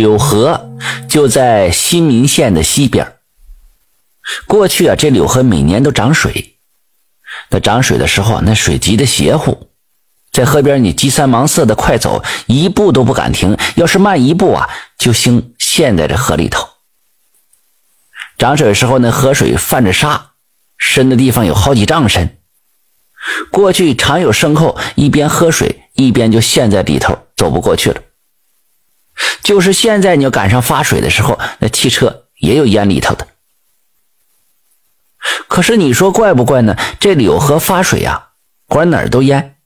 柳河就在新民县的西边。过去啊，这柳河每年都涨水。它涨水的时候，那水急的邪乎，在河边你急三忙四的快走，一步都不敢停。要是慢一步啊，就兴陷在这河里头。涨水的时候，那河水泛着沙，深的地方有好几丈深。过去常有牲口一边喝水，一边就陷在里头，走不过去了。就是现在，你要赶上发水的时候，那汽车也有淹里头的。可是你说怪不怪呢？这柳河发水呀，管哪儿都淹，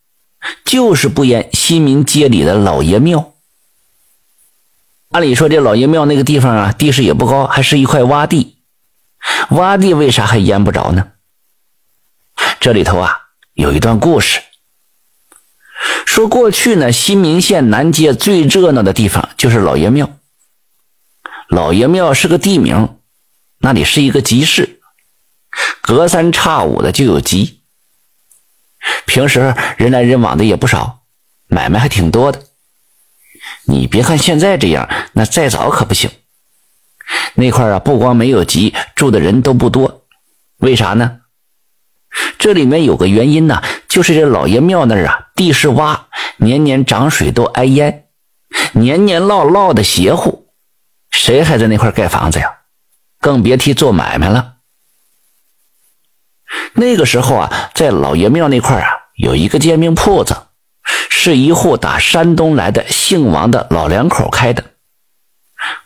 就是不淹新民街里的老爷庙。按理说，这老爷庙那个地方啊，地势也不高，还是一块洼地。洼地为啥还淹不着呢？这里头啊，有一段故事。说过去呢，新民县南街最热闹的地方就是老爷庙。老爷庙是个地名，那里是一个集市，隔三差五的就有集。平时人来人往的也不少，买卖还挺多的。你别看现在这样，那再早可不行。那块啊，不光没有集，住的人都不多。为啥呢？这里面有个原因呢，就是这老爷庙那儿啊，地势洼，年年涨水都挨淹，年年涝涝的邪乎，谁还在那块盖房子呀？更别提做买卖了。那个时候啊，在老爷庙那块啊，有一个煎饼铺子，是一户打山东来的姓王的老两口开的，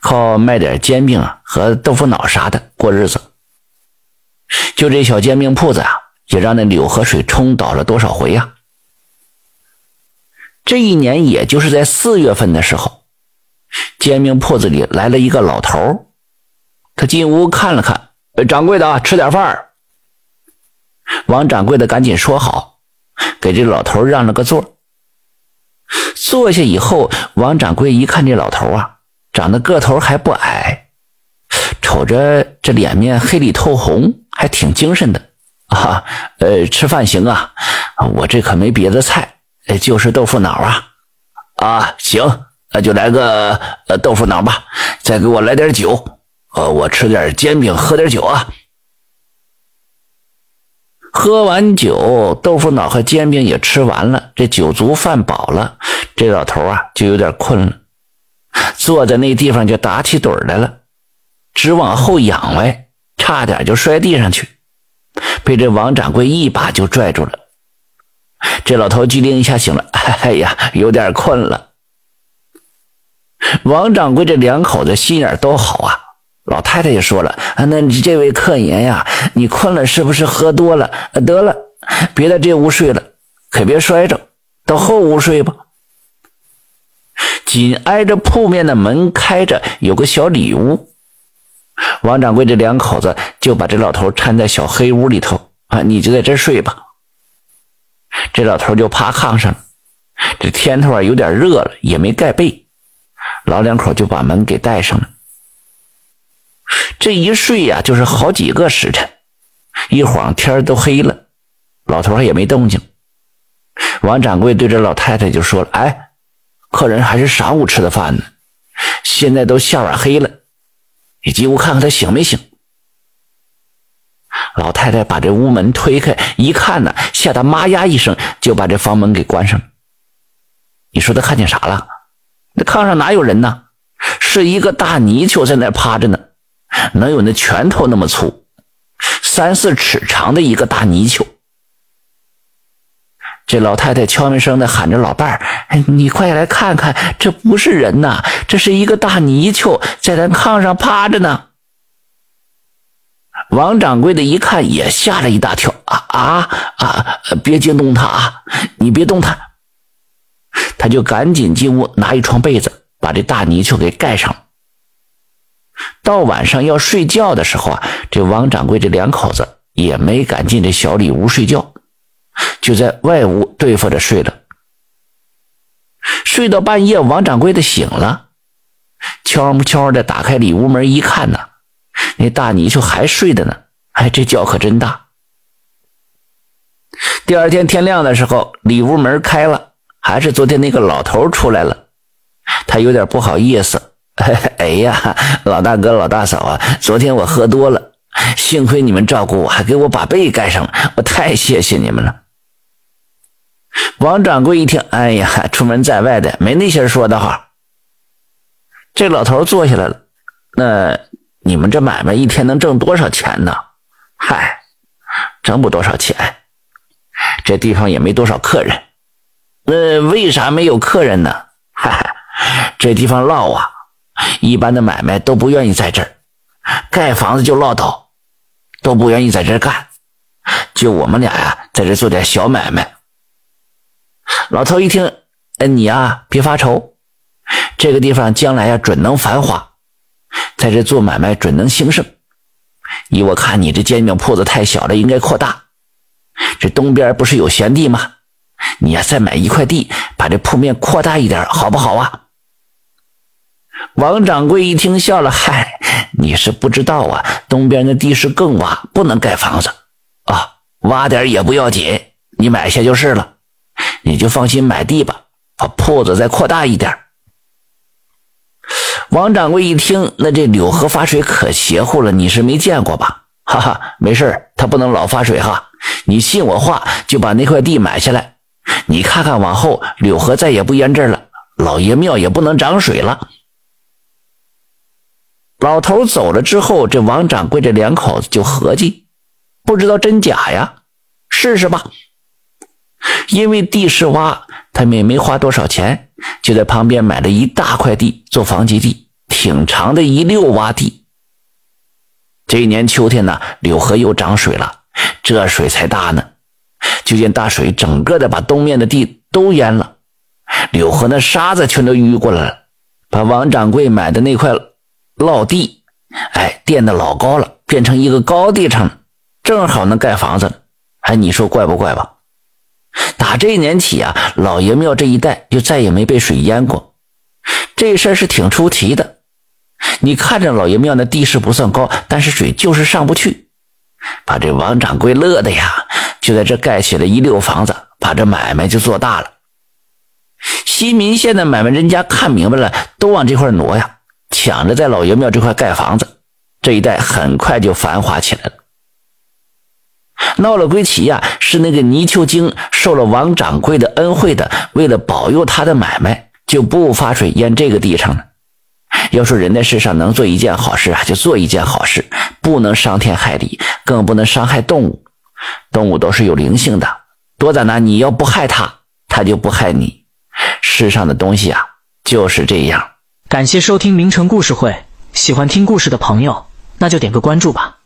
靠卖点煎饼啊和豆腐脑啥的过日子。就这小煎饼铺子啊。也让那柳河水冲倒了多少回呀？这一年，也就是在四月份的时候，煎饼铺子里来了一个老头他进屋看了看，掌柜的吃点饭王掌柜的赶紧说好，给这老头让了个座。坐下以后，王掌柜一看这老头啊，长得个头还不矮，瞅着这脸面黑里透红，还挺精神的。啊，呃，吃饭行啊，我这可没别的菜，就是豆腐脑啊。啊，行，那就来个呃豆腐脑吧，再给我来点酒，呃，我吃点煎饼，喝点酒啊。喝完酒，豆腐脑和煎饼也吃完了，这酒足饭饱了，这老头啊就有点困了，坐在那地方就打起盹来了，直往后仰歪，差点就摔地上去。被这王掌柜一把就拽住了，这老头机灵一下醒了，哎呀，有点困了。王掌柜这两口子心眼都好啊，老太太也说了，啊，那这位客爷呀，你困了是不是喝多了？得了，别在这屋睡了，可别摔着，到后屋睡吧。紧挨着铺面的门开着，有个小里屋。王掌柜这两口子就把这老头搀在小黑屋里头啊，你就在这睡吧。这老头就趴炕上，这天头啊有点热了，也没盖被，老两口就把门给带上了。这一睡呀，就是好几个时辰，一晃天都黑了，老头也没动静。王掌柜对这老太太就说了：“哎，客人还是晌午吃的饭呢，现在都下晚黑了。”你进屋看看他醒没醒？老太太把这屋门推开，一看呢，吓得妈呀一声，就把这房门给关上了。你说他看见啥了？那炕上哪有人呢？是一个大泥鳅在那趴着呢，能有那拳头那么粗，三四尺长的一个大泥鳅。这老太太悄没声的喊着老伴儿：“你快来看看，这不是人呐，这是一个大泥鳅在咱炕上趴着呢。”王掌柜的一看也吓了一大跳：“啊啊啊！别惊动他啊，你别动他。”他就赶紧进屋拿一床被子把这大泥鳅给盖上。到晚上要睡觉的时候啊，这王掌柜这两口子也没敢进这小里屋睡觉。就在外屋对付着睡了，睡到半夜，王掌柜的醒了，悄悄的打开里屋门一看呢，那大泥鳅还睡着呢，哎，这觉可真大。第二天天亮的时候，里屋门开了，还是昨天那个老头出来了，他有点不好意思，哎呀，老大哥、老大嫂啊，昨天我喝多了，幸亏你们照顾我，还给我把被盖上了，我太谢谢你们了。王掌柜一听，哎呀，出门在外的没那些说的好。这老头坐下来了，那你们这买卖一天能挣多少钱呢？嗨，挣不多少钱，这地方也没多少客人。那为啥没有客人呢？嗨，这地方落啊。一般的买卖都不愿意在这儿盖房子就落倒，都不愿意在这儿干。就我们俩呀，在这做点小买卖。老头一听，哎，你呀别发愁，这个地方将来呀准能繁华，在这做买卖准能兴盛。依我看，你这煎饼铺子太小了，应该扩大。这东边不是有闲地吗？你呀再买一块地，把这铺面扩大一点，好不好啊？王掌柜一听笑了，嗨，你是不知道啊，东边的地势更洼，不能盖房子啊，洼点也不要紧，你买下就是了，你就放心买地吧，把铺子再扩大一点。王掌柜一听，那这柳河发水可邪乎了，你是没见过吧？哈哈，没事他不能老发水哈，你信我话，就把那块地买下来，你看看往后柳河再也不淹这儿了，老爷庙也不能涨水了。老头走了之后，这王掌柜这两口子就合计，不知道真假呀，试试吧。因为地势洼，他们也没花多少钱，就在旁边买了一大块地做房基地，挺长的一溜洼地。这一年秋天呢，柳河又涨水了，这水才大呢，就见大水整个的把东面的地都淹了，柳河那沙子全都淤过来了，把王掌柜买的那块。落地，哎，垫的老高了，变成一个高地上，正好能盖房子。哎，你说怪不怪吧？打这年起啊，老爷庙这一带就再也没被水淹过。这事儿是挺出奇的。你看着老爷庙那地势不算高，但是水就是上不去，把这王掌柜乐的呀，就在这盖起了一溜房子，把这买卖就做大了。西民县的买卖人家看明白了，都往这块挪呀。抢着在老爷庙这块盖房子，这一带很快就繁华起来了。闹了归齐呀，是那个泥鳅精受了王掌柜的恩惠的，为了保佑他的买卖，就不发水淹这个地上了。要说人在世上能做一件好事啊，就做一件好事，不能伤天害理，更不能伤害动物。动物都是有灵性的，多在哪？你要不害它，它就不害你。世上的东西啊，就是这样。感谢收听名城故事会，喜欢听故事的朋友，那就点个关注吧。